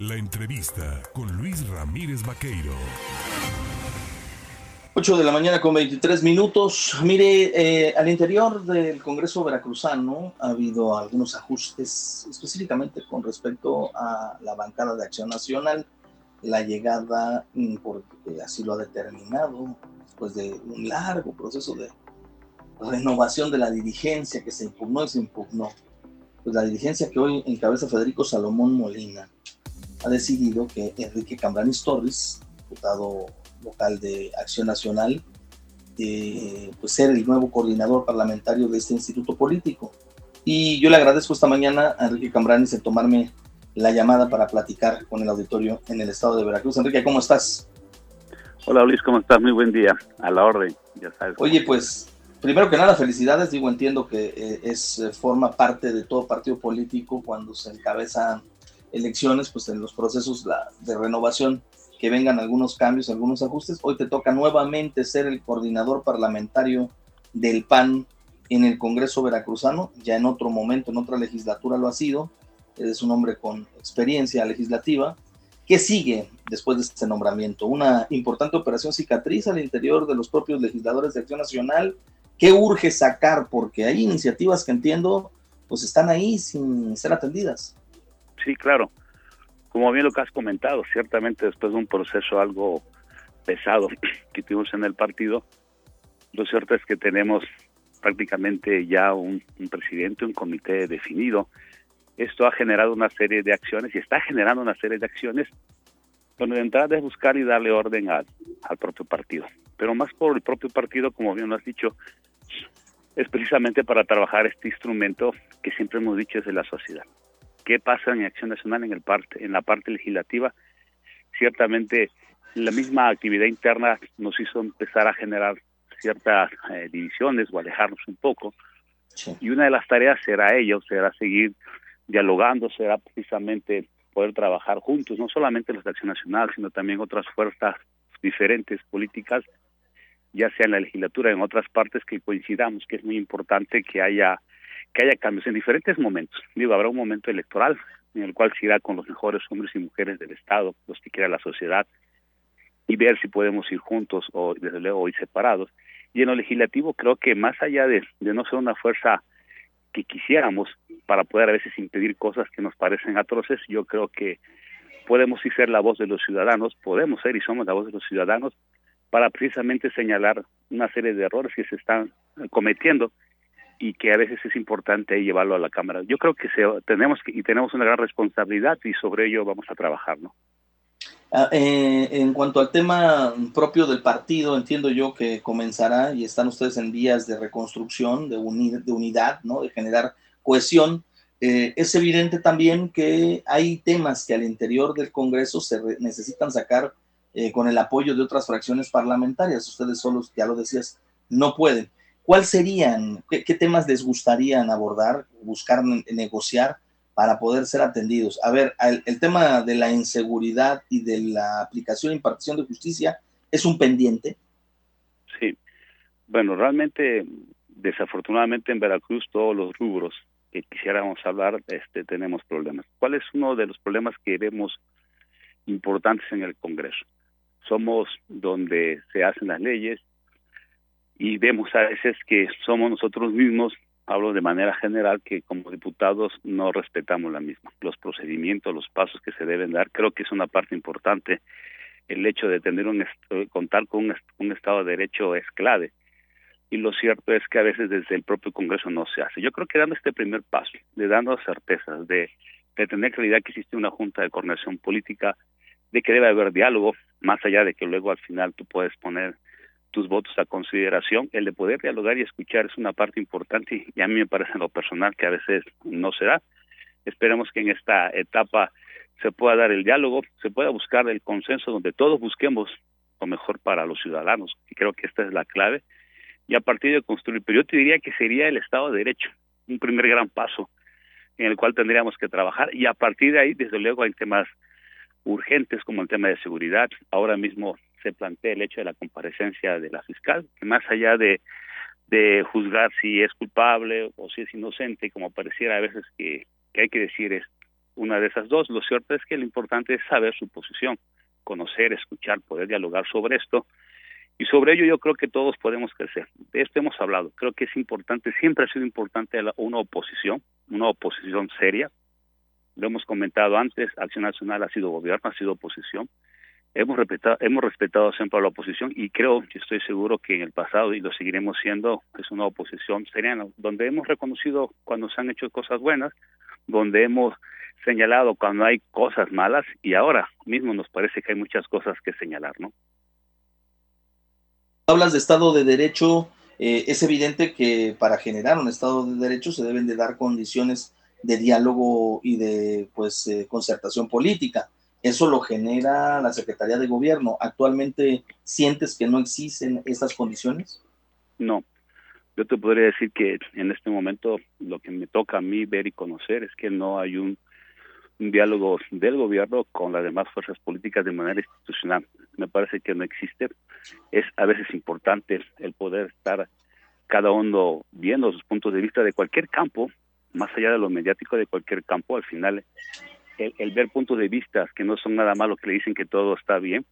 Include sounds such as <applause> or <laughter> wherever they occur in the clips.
La entrevista con Luis Ramírez Vaqueiro. 8 de la mañana con 23 minutos. Mire, eh, al interior del Congreso Veracruzano ha habido algunos ajustes, específicamente con respecto a la bancada de Acción Nacional, la llegada, porque así lo ha determinado, después de un largo proceso de renovación de la dirigencia que se impugnó y se impugnó. Pues la dirigencia que hoy encabeza Federico Salomón Molina ha decidido que Enrique Cambranis Torres, diputado local de Acción Nacional, eh, pues ser el nuevo coordinador parlamentario de este instituto político. Y yo le agradezco esta mañana a Enrique Cambranis el tomarme la llamada para platicar con el auditorio en el estado de Veracruz. Enrique, ¿cómo estás? Hola Luis, ¿cómo estás? Muy buen día, a la orden, ya sabes. Oye, pues primero que nada, felicidades. Digo, entiendo que eh, es eh, forma parte de todo partido político cuando se encabezan elecciones, pues en los procesos de renovación que vengan algunos cambios, algunos ajustes. Hoy te toca nuevamente ser el coordinador parlamentario del PAN en el Congreso Veracruzano, ya en otro momento, en otra legislatura lo ha sido, eres un hombre con experiencia legislativa. ¿Qué sigue después de este nombramiento? Una importante operación cicatriz al interior de los propios legisladores de Acción Nacional. ¿Qué urge sacar? Porque hay iniciativas que entiendo, pues están ahí sin ser atendidas. Sí, claro como bien lo que has comentado, ciertamente después de un proceso algo pesado <clears throat> que tuvimos en el partido, lo cierto es que tenemos prácticamente ya un, presidente, un comité definido. Esto ha generado una serie de acciones y está generando una serie de acciones donde de entrada es buscar y darle orden al, al propio partido. Pero más por el propio partido, como bien lo has dicho, es precisamente para trabajar este instrumento que siempre hemos dicho es de la sociedad qué pasa en Acción Nacional en, el parte, en la parte legislativa. Ciertamente la misma actividad interna nos hizo empezar a generar ciertas eh, divisiones o alejarnos un poco. Y una de las tareas será ello, será seguir dialogando, será precisamente poder trabajar juntos, no solamente los de Acción Nacional, sino también otras fuerzas diferentes políticas, ya sea en la legislatura, en otras partes que coincidamos, que es muy importante que haya que haya cambios en diferentes momentos. Digo, habrá un momento electoral en el cual se irá con los mejores hombres y mujeres del Estado, los que quiera la sociedad, y ver si podemos ir juntos o desde luego ir separados. Y en lo legislativo creo que más allá de, no ser una fuerza que quisiéramos para poder a veces impedir cosas que nos parecen atroces, yo creo que podemos ser la voz de los ciudadanos, podemos ser y somos la voz de los ciudadanos para precisamente señalar una serie de errores que se están cometiendo y que a veces es importante llevarlo a la Cámara. Yo creo que se, tenemos y tenemos una gran responsabilidad y sobre ello vamos a trabajar, ¿no? Ah, eh, en cuanto al tema propio del partido, entiendo yo que comenzará y están ustedes en vías de reconstrucción, de, de unidad, ¿no? de generar cohesión. Eh, es evidente también que hay temas que al interior del Congreso se necesitan sacar eh, con el apoyo de otras fracciones parlamentarias. Ustedes solos, ya lo decías, no pueden. ¿Cuáles serían, qué, temas les gustaría abordar, buscar negociar para poder ser atendidos? A ver, el, tema de la inseguridad y de la aplicación e impartición de justicia es un pendiente. Sí, bueno, realmente, desafortunadamente en Veracruz todos los rubros que quisiéramos hablar, este, tenemos problemas. ¿Cuál es uno de los problemas que vemos importantes en el Congreso? Somos donde se hacen las leyes, y vemos a veces que somos nosotros mismos, hablo de manera general, que como diputados no respetamos la misma. Los procedimientos, los pasos que se deben dar, creo que es una parte importante. El hecho de tener un contar con un, Estado de Derecho es clave. Y lo cierto es que a veces desde el propio Congreso no se hace. Yo creo que dando este primer paso, de dando certezas, de, de tener claridad que existe una Junta de Coordinación Política, de que debe haber diálogo, más allá de que luego al final tú puedes poner tus votos a consideración, el de poder dialogar y escuchar es una parte importante y a mí me parece en lo personal que a veces no se da. Esperemos que en esta etapa se pueda dar el diálogo, se pueda buscar el consenso donde todos busquemos lo mejor para los ciudadanos, y creo que esta es la clave, y a partir de construir, pero yo te diría que sería el Estado de Derecho, un primer gran paso en el cual tendríamos que trabajar, y a partir de ahí, desde luego, hay temas urgentes como el tema de seguridad. Ahora mismo se plantea el hecho de la comparecencia de la fiscal, que más allá de, de juzgar si es culpable o si es inocente, como pareciera a veces que, que hay que decir es una de esas dos. Lo cierto es que lo importante es saber su posición, conocer, escuchar, poder dialogar sobre esto. Y sobre ello yo creo que todos podemos crecer. De esto hemos hablado. Creo que es importante, siempre ha sido importante una oposición, una oposición seria. Lo hemos comentado antes, Acción Nacional ha sido gobierno, ha sido oposición hemos respetado, hemos respetado siempre a la oposición y creo que estoy seguro que en el pasado y lo seguiremos siendo es una oposición serena donde hemos reconocido cuando se han hecho cosas buenas donde hemos señalado cuando hay cosas malas y ahora mismo nos parece que hay muchas cosas que señalar no hablas de estado de derecho eh, es evidente que para generar un estado de derecho se deben de dar condiciones de diálogo y de pues eh, concertación política eso lo genera la Secretaría de Gobierno. ¿Actualmente sientes que no existen estas condiciones? No. Yo te podría decir que en este momento lo que me toca a mí ver y conocer es que no hay un, diálogo del gobierno con las demás fuerzas políticas de manera institucional. Me parece que no existe. Es a veces importante el poder estar cada uno viendo sus puntos de vista de cualquier campo, más allá de lo mediático de cualquier campo, al final el, ver puntos de vista que no son nada malo, que le dicen que todo está bien,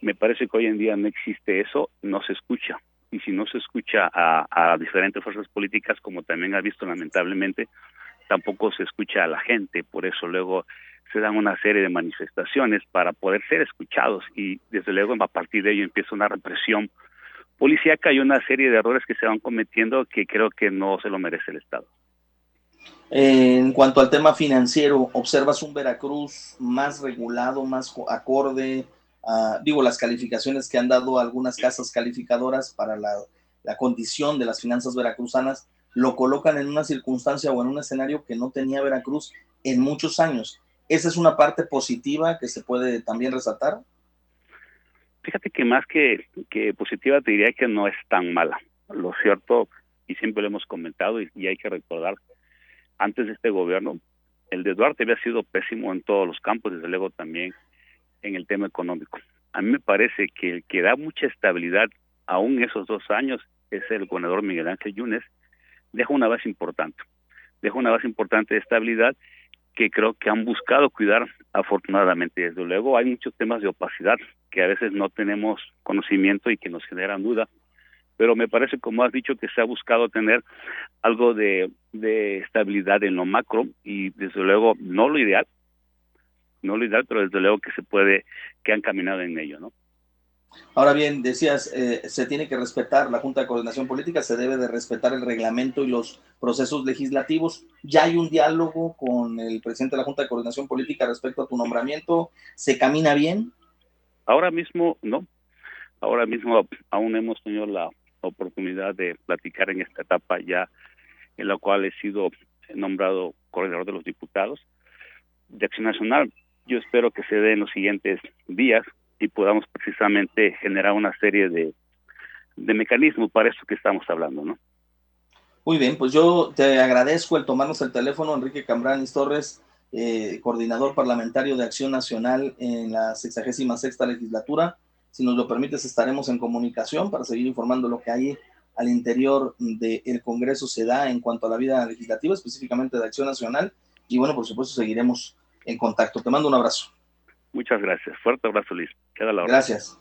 me parece que hoy en día no existe eso, no se escucha. Y si no se escucha a, a diferentes fuerzas políticas, como también ha visto lamentablemente, tampoco se escucha a la gente. Por eso luego se dan una serie de manifestaciones para poder ser escuchados y desde luego a partir de ello empieza una represión policíaca y una serie de errores que se van cometiendo que creo que no se lo merece el Estado. En cuanto al tema financiero, ¿observas un Veracruz más regulado, más acorde? a, digo, las calificaciones que han dado algunas casas calificadoras para la, condición de las finanzas veracruzanas lo colocan en una circunstancia o en un escenario que no tenía Veracruz en muchos años. ¿Esa es una parte positiva que se puede también resaltar? Fíjate que más que, que positiva te diría que no es tan mala. Lo cierto, y siempre lo hemos comentado y hay que recordar, antes de este gobierno, el de Duarte había sido pésimo en todos los campos, desde luego también en el tema económico. A mí me parece que el que da mucha estabilidad aún esos dos años es el gobernador Miguel Ángel Yunes, deja una base importante, deja una base importante de estabilidad que creo que han buscado cuidar afortunadamente. Desde luego hay muchos temas de opacidad que a veces no tenemos conocimiento y que nos generan duda, pero me parece, como has dicho, que se ha buscado tener algo de, estabilidad en lo macro y desde luego no lo ideal, no lo ideal, pero desde luego que se puede, que han caminado en ello, ¿no? Ahora bien, decías, eh, se tiene que respetar la Junta de Coordinación Política, se debe de respetar el reglamento y los procesos legislativos. ¿Ya hay un diálogo con el presidente de la Junta de Coordinación Política respecto a tu nombramiento? ¿Se camina bien? Ahora mismo no. Ahora mismo aún hemos tenido la oportunidad de platicar en esta etapa ya en la cual he sido nombrado coordinador de los diputados de Acción Nacional. Yo espero que se dé en los siguientes días y podamos precisamente generar una serie de, de mecanismos para eso que estamos hablando, ¿no? Muy bien, pues yo te agradezco el tomarnos el teléfono, Enrique Cambranis Torres, eh, coordinador parlamentario de Acción Nacional en la 66 legislatura. Si nos lo permites, estaremos en comunicación para seguir informando lo que hay al interior del Congreso se da en cuanto a la vida legislativa, específicamente de Acción Nacional. Y bueno, por supuesto, seguiremos en contacto. Te mando un abrazo. Muchas gracias. Fuerte abrazo, Liz. Queda la hora. Gracias.